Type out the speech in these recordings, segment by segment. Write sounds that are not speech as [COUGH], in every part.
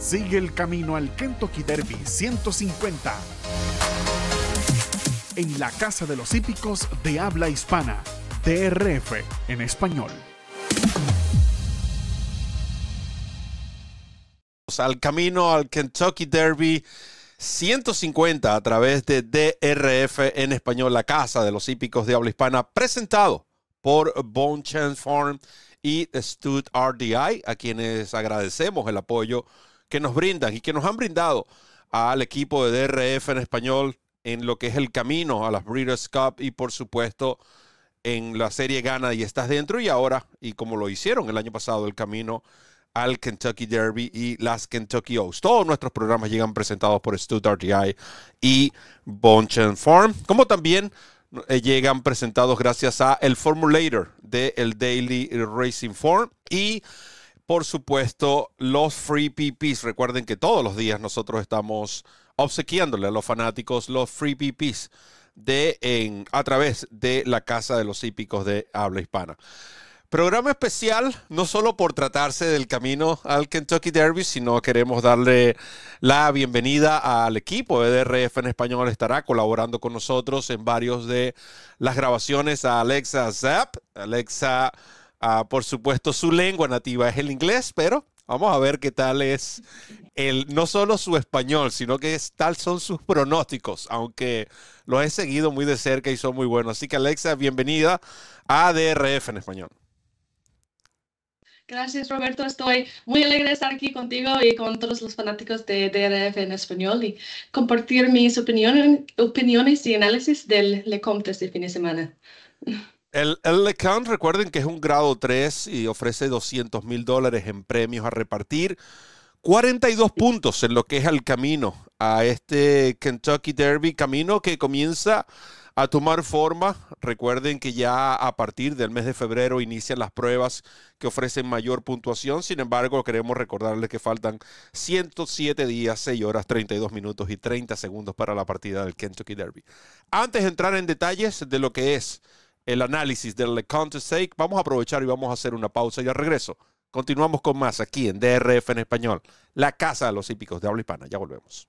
Sigue el camino al Kentucky Derby 150 en la Casa de los Hípicos de Habla Hispana, DRF en español. Al camino al Kentucky Derby 150 a través de DRF en español, la Casa de los Hípicos de Habla Hispana, presentado por Bone Chance Farm y Stud RDI, a quienes agradecemos el apoyo que nos brindan y que nos han brindado al equipo de DRF en español en lo que es el camino a las Breeders' Cup y por supuesto en la serie Gana y estás dentro y ahora, y como lo hicieron el año pasado, el camino al Kentucky Derby y las Kentucky Oaks. Todos nuestros programas llegan presentados por Stud RDI y Bonchen Farm, como también llegan presentados gracias a el Formulator de el Daily Racing Form y por supuesto los Free PPs. Recuerden que todos los días nosotros estamos obsequiándole a los fanáticos los Free PPs de, en, a través de la Casa de los Hípicos de Habla Hispana. Programa especial, no solo por tratarse del camino al Kentucky Derby, sino queremos darle la bienvenida al equipo de DRF en español. Estará colaborando con nosotros en varios de las grabaciones a Alexa Zapp. Alexa, ah, por supuesto, su lengua nativa es el inglés, pero vamos a ver qué tal es el, no solo su español, sino que tal son sus pronósticos, aunque los he seguido muy de cerca y son muy buenos. Así que Alexa, bienvenida a DRF en español. Gracias, Roberto. Estoy muy alegre de estar aquí contigo y con todos los fanáticos de DRF en español y compartir mis opiniones, opiniones y análisis del LeCompte este fin de semana. El, el LeCompte, recuerden que es un grado 3 y ofrece 200 mil dólares en premios a repartir. 42 puntos en lo que es el camino a este Kentucky Derby, camino que comienza a tomar forma. Recuerden que ya a partir del mes de febrero inician las pruebas que ofrecen mayor puntuación. Sin embargo, queremos recordarles que faltan 107 días, 6 horas, 32 minutos y 30 segundos para la partida del Kentucky Derby. Antes de entrar en detalles de lo que es el análisis del Contest Sake, vamos a aprovechar y vamos a hacer una pausa y al regreso. Continuamos con más aquí en DRF en español, la casa de los hípicos de habla hispana. Ya volvemos.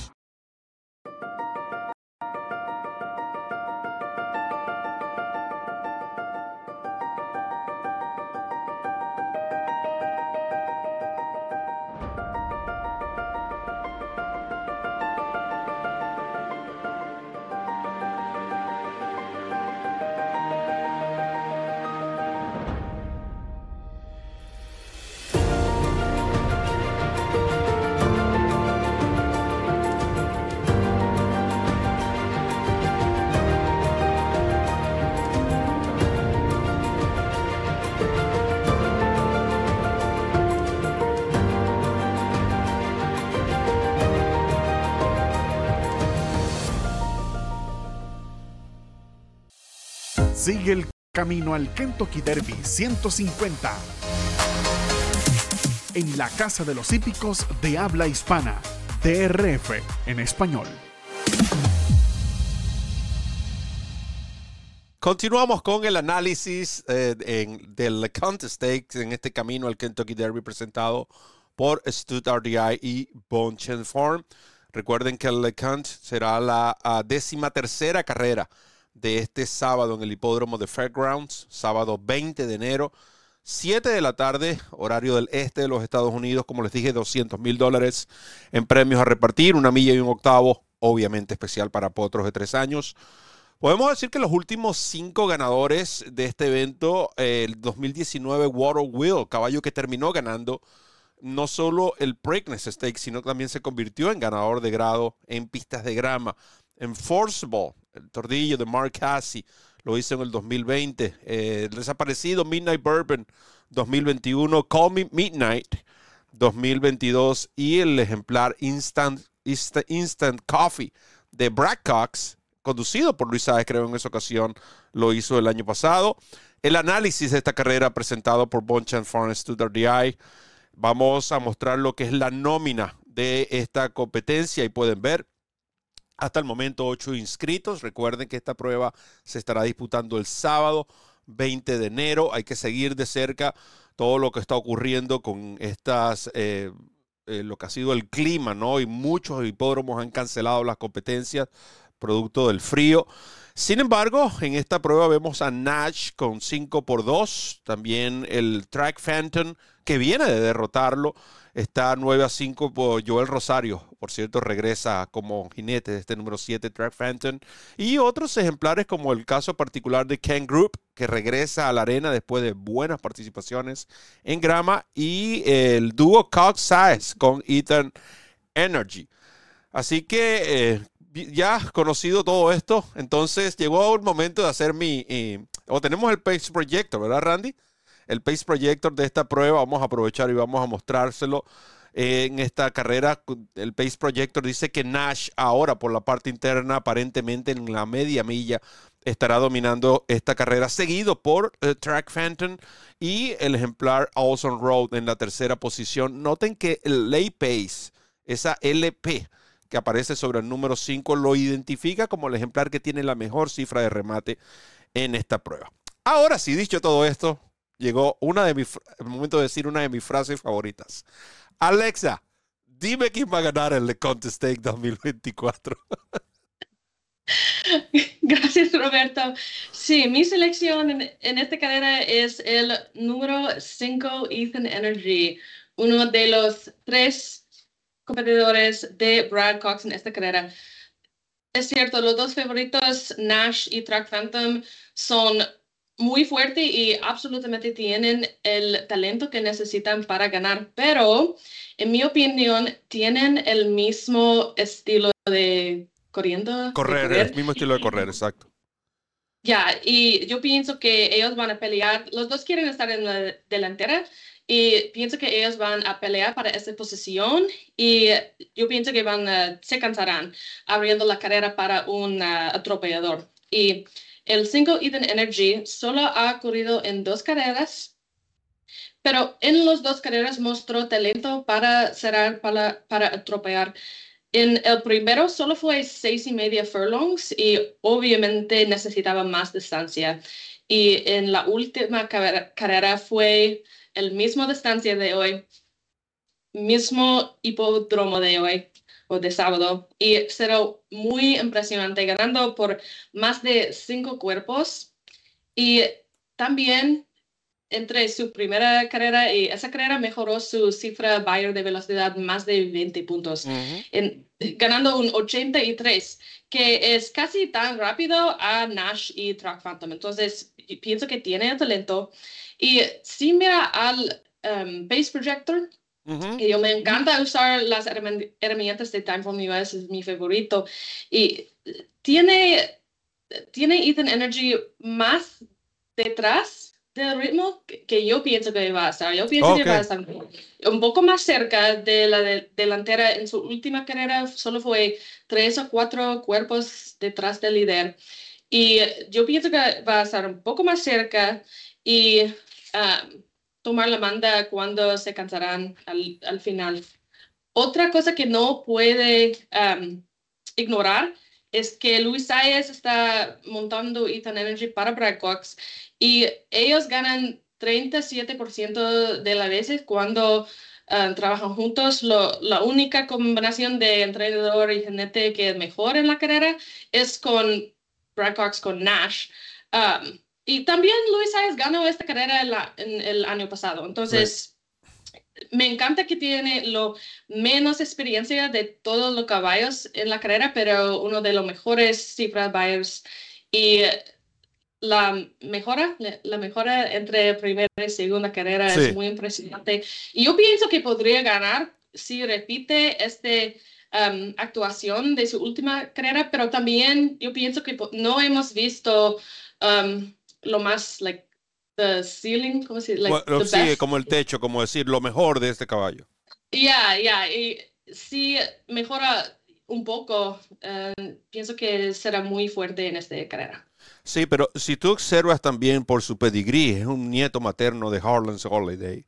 Sigue el camino al Kentucky Derby 150 en la Casa de los Hípicos de Habla Hispana, DRF en español. Continuamos con el análisis eh, del Contest Stakes en este camino al Kentucky Derby presentado por Stud RDI y Bonchen Farm. Recuerden que el LeCount será la uh, décima tercera carrera de este sábado en el hipódromo de Fairgrounds, sábado 20 de enero, 7 de la tarde, horario del este de los Estados Unidos, como les dije, 200 mil dólares en premios a repartir, una milla y un octavo, obviamente especial para potros de tres años. Podemos decir que los últimos cinco ganadores de este evento, el 2019 Water Wheel, caballo que terminó ganando no solo el Preakness Stakes, sino también se convirtió en ganador de grado en pistas de grama. Enforceable, el tordillo de Mark Cassie, lo hizo en el 2020. Eh, el desaparecido Midnight Bourbon 2021, Call Me Midnight 2022 y el ejemplar Instant, Instant, Coffee de Brad Cox, conducido por Luis Sáez, creo en esa ocasión, lo hizo el año pasado. El análisis de esta carrera presentado por Bonchan Farm Studio DI Vamos a mostrar lo que es la nómina de esta competencia y pueden ver hasta el momento ocho inscritos. Recuerden que esta prueba se estará disputando el sábado 20 de enero. Hay que seguir de cerca todo lo que está ocurriendo con estas, eh, eh, lo que ha sido el clima, ¿no? Y muchos hipódromos han cancelado las competencias producto del frío. Sin embargo, en esta prueba vemos a Nash con 5 por 2, también el Track Phantom que viene de derrotarlo Está 9 a 5 por Joel Rosario. Por cierto, regresa como jinete de este número 7, Track Phantom. Y otros ejemplares como el caso particular de Ken Group, que regresa a la arena después de buenas participaciones en grama. Y el dúo Cox Size con Ethan Energy. Así que eh, ya conocido todo esto, entonces llegó el momento de hacer mi... Eh, o tenemos el Page Projector, ¿verdad, Randy? el Pace Projector de esta prueba. Vamos a aprovechar y vamos a mostrárselo en esta carrera. El Pace Projector dice que Nash ahora por la parte interna, aparentemente en la media milla, estará dominando esta carrera, seguido por eh, Track Phantom y el ejemplar Awesome Road en la tercera posición. Noten que el Lay Pace, esa LP que aparece sobre el número 5, lo identifica como el ejemplar que tiene la mejor cifra de remate en esta prueba. Ahora sí, dicho todo esto, llegó una de mis, el momento de decir una de mis frases favoritas. Alexa, dime quién va a ganar el Le Contest 2024. [LAUGHS] Gracias, Roberto. Sí, mi selección en, esta cadena es el número 5, Ethan Energy, uno de los tres competidores de Brad Cox en esta carrera. Es cierto, los dos favoritos, Nash y Track Phantom, son muy fuerte y absolutamente tienen el talento que necesitan para ganar, pero en mi opinión tienen el mismo estilo de corriendo. Correr, el mismo estilo de correr, exacto. Ya, y yo pienso que ellos van a pelear, los dos quieren estar en la delantera y pienso que ellos van a pelear para esa posición y yo pienso que van a, se cansarán abriendo la carrera para un uh, atropellador. Y el 5 Eden Energy solo ha ocurrido en dos carreras, pero en las dos carreras mostró talento para cerrar, para, para atropellar. En el primero solo fue seis y media furlongs y obviamente necesitaba más distancia. Y en la última carrera fue el mismo distancia de hoy, mismo hipódromo de hoy de sábado. Y será muy impresionante, ganando por más de cinco cuerpos. Y también entre su primera carrera y esa carrera mejoró su cifra Bayer de velocidad más de 20 puntos, en, ganando un 83, que es casi tan rápido a Nash y Track Phantom. Entonces, pienso que tiene el talento. Y si mira al um, Base Projector, y yo me encanta usar las herramientas de Time US, es mi favorito. Y tiene, tiene Ethan Energy más detrás del ritmo que, yo pienso que va a estar. Yo pienso que va a estar un poco más cerca de la delantera. En su última carrera solo fue tres o cuatro cuerpos detrás del líder. Y yo pienso que va a estar un poco más cerca y... Tomar la manda cuando se cansarán al, al final. Otra cosa que no puede um, ignorar es que Luis Sayes está montando Ethan Energy para Cox y ellos ganan 37% de las veces cuando uh, trabajan juntos. La única combinación de entrenador y jinete que es mejor en la carrera es con Cox con Nash. Um, y también Luis Sáenz ganó esta carrera en, el año pasado. Entonces, me encanta que tiene lo menos experiencia de todos los caballos en la carrera, pero uno de los mejores cifras buyers. Y la mejora, la mejora entre primera y segunda carrera es muy impresionante. Y yo pienso que podría ganar si repite esta um, actuación de su última carrera, pero también yo pienso que no hemos visto um, lo más, like, the ceiling, ¿cómo se dice? como el techo, como decir, lo mejor de este caballo. Ya, ya, y si mejora un poco, eh, pienso que será muy fuerte en esta carrera. Sí, pero si tú observas también por su pedigrí, es un nieto materno de Harlan's Holiday.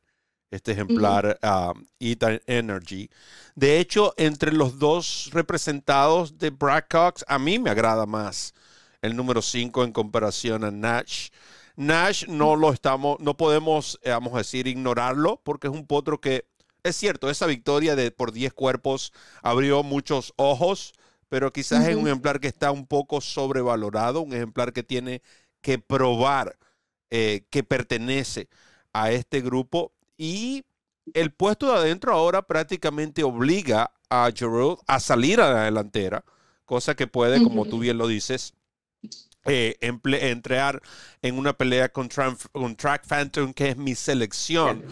este ejemplar um, Ethan Energy. De hecho, entre los dos representados de Brad Cox, a mí me agrada más el número 5 en comparación a Nash. Nash no lo estamos, no podemos, eh, vamos a decir, ignorarlo, porque es un potro que, es cierto, esa victoria de por 10 cuerpos abrió muchos ojos, pero quizás es un ejemplar que está un poco sobrevalorado, un ejemplar que tiene que probar eh, que pertenece a este grupo. Y el puesto de adentro ahora prácticamente obliga a Giroud a salir a la delantera, cosa que puede, como tú bien lo dices, eh, en una pelea con, Track Phantom, que es mi selección.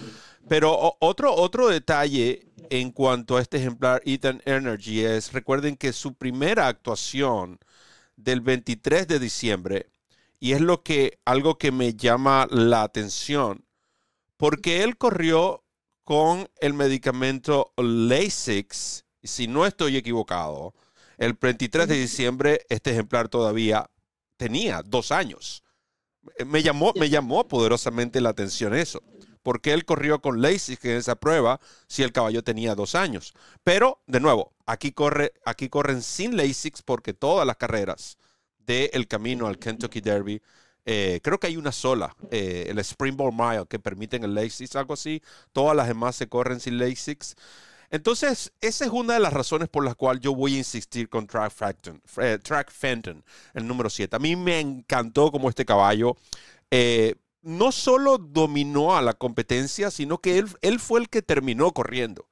Pero otro, otro detalle en cuanto a este ejemplar Ethan Energy es, recuerden que su primera actuación del 23 de diciembre, y es lo que, algo que me llama la atención, porque él corrió con el medicamento Lasix, si no estoy equivocado, el 23 de diciembre este ejemplar todavía tenía dos años. Eh, me llamó, me llamó poderosamente la atención eso. porque él corrió con Lasix en esa prueba si el caballo tenía dos años? Pero, de nuevo, aquí, corre, aquí corren sin Lasix porque todas las carreras del camino al Kentucky Derby eh, creo que hay una sola, eh, el Springboard Mile, que permiten el Lasix, algo así. Todas las demás se corren sin Lasix. Entonces, esa es una de las razones por las cuales yo voy a insistir con Track, Fenton, eh, Track Fenton, el número 7. A mí me encantó como este caballo no solo dominó a la competencia, sino que él, fue el que terminó corriendo.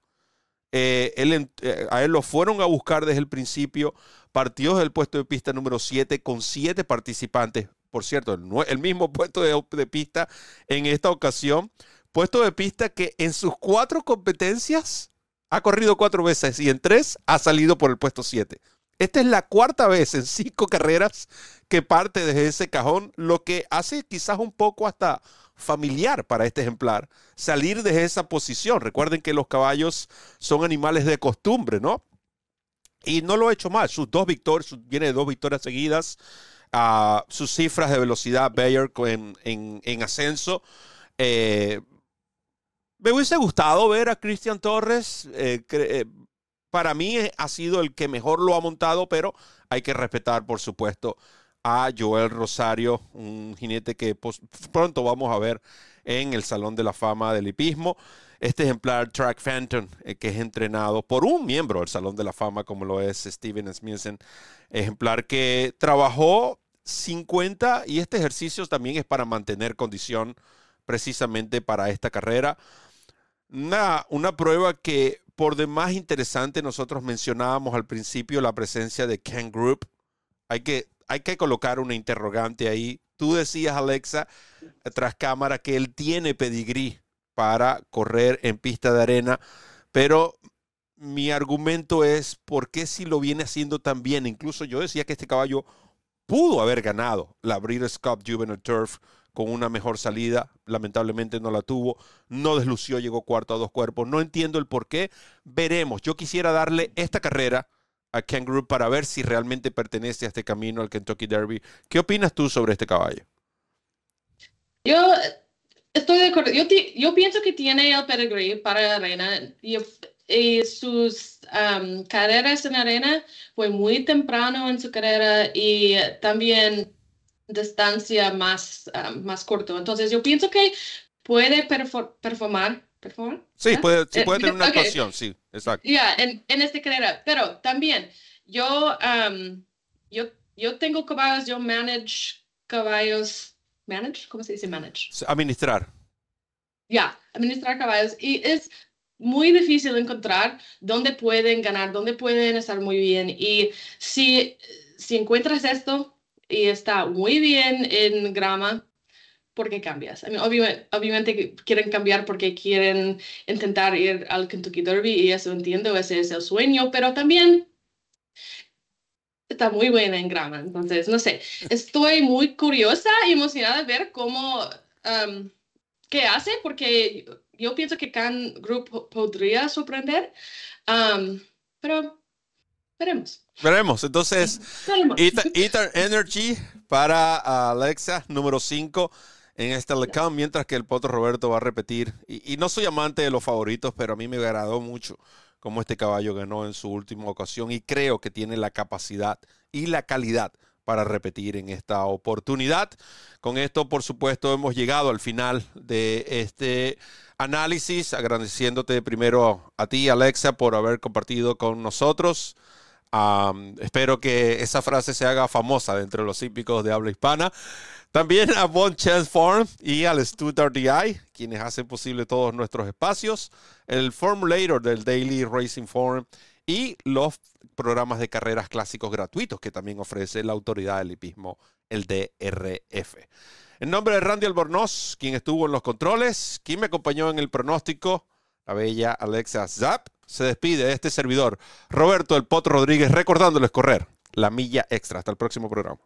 él, a él lo fueron a buscar desde el principio, partió del puesto de pista número 7 con 7 participantes, por cierto, el, mismo [LAUGHS] puesto de, pista en esta ocasión. Puesto de pista que en sus cuatro competencias ha corrido cuatro veces y en tres ha salido por el puesto siete. Esta es la cuarta vez en cinco carreras que parte desde ese cajón, lo que hace quizás un poco hasta familiar para este ejemplar salir de esa posición. Recuerden que los caballos son animales de costumbre, ¿no? Y no lo ha hecho mal. Sus dos victorias, viene de dos victorias seguidas a sus cifras de velocidad Bayer en, en, ascenso. Eh, me hubiese gustado ver a Cristian Torres. Eh, eh, para mí ha sido el que mejor lo ha montado, pero hay que respetar, por supuesto, a Joel Rosario, un jinete que pronto vamos a ver en el Salón de la Fama del Hipismo. Este ejemplar Track Phantom, que es entrenado por un miembro del Salón de la Fama, como lo es Steven Smithen, ejemplar que trabajó 50 y este ejercicio también es para mantener condición precisamente para esta carrera. Una, una prueba que por demás interesante, nosotros mencionábamos al principio la presencia de Ken Group. Hay que, hay que colocar una interrogante ahí. Tú decías, Alexa, tras cámara, que él tiene pedigrí para correr en pista de arena, pero mi argumento es por qué si lo viene haciendo tan bien. Incluso yo decía que este caballo pudo haber ganado la Breeders' Cup Juvenile Turf con una mejor salida. Lamentablemente no la tuvo. No deslució, llegó cuarto a dos cuerpos. No entiendo el por qué. Veremos. Yo quisiera darle esta carrera a Ken Group para ver si realmente pertenece a este camino al Kentucky Derby. ¿Qué opinas tú sobre este caballo? Yo estoy de acuerdo. Yo, pienso que tiene el pedigree para la arena. Y sus carreras en arena fue muy temprano en su carrera y también distancia más, más corto. Entonces yo pienso que puede performar. ¿Performar? Sí, puede, sí puede tener una actuación, sí, exacto. Ya, en, en esta carrera. Pero también yo, yo, yo tengo caballos, yo manage caballos. ¿Manage? ¿Cómo se dice manage? Administrar. Ya, administrar caballos. Y es muy difícil encontrar dónde pueden ganar, dónde pueden estar muy bien. Y si, si encuentras esto y está muy bien en grama, ¿por qué cambias? obviamente, obviamente, quieren cambiar porque quieren intentar ir al Kentucky Derby y eso entiendo, ese es el sueño, pero también está muy buena en grama. Entonces, no sé, estoy muy curiosa y emocionada de ver cómo, um, qué hace, porque yo pienso que Can Group podría sorprender, pero veremos. Veremos. Entonces, Ether, Energy para Alexa, número 5. en este Lecam, mientras que el Potro Roberto va a repetir. Y, y, no soy amante de los favoritos, pero a mí me agradó mucho cómo este caballo ganó en su última ocasión y creo que tiene la capacidad y la calidad para repetir en esta oportunidad. Con esto, por supuesto, hemos llegado al final de este análisis, agradeciéndote primero a ti, Alexa, por haber compartido con nosotros. Espero que esa frase se haga famosa dentro de los hípicos de habla hispana. También a Bon Chance Farm y al Stuttgart DI, quienes hacen posible todos nuestros espacios, el Formulator del Daily Racing Forum y los programas de carreras clásicos gratuitos que también ofrece la autoridad del hipismo, el DRF. En nombre de Randy Albornoz, quien estuvo en los controles, quien me acompañó en el pronóstico, la bella Alexa Zapp, se despide de este servidor, Roberto El Pot Rodríguez, recordándoles correr la milla extra. Hasta el próximo programa.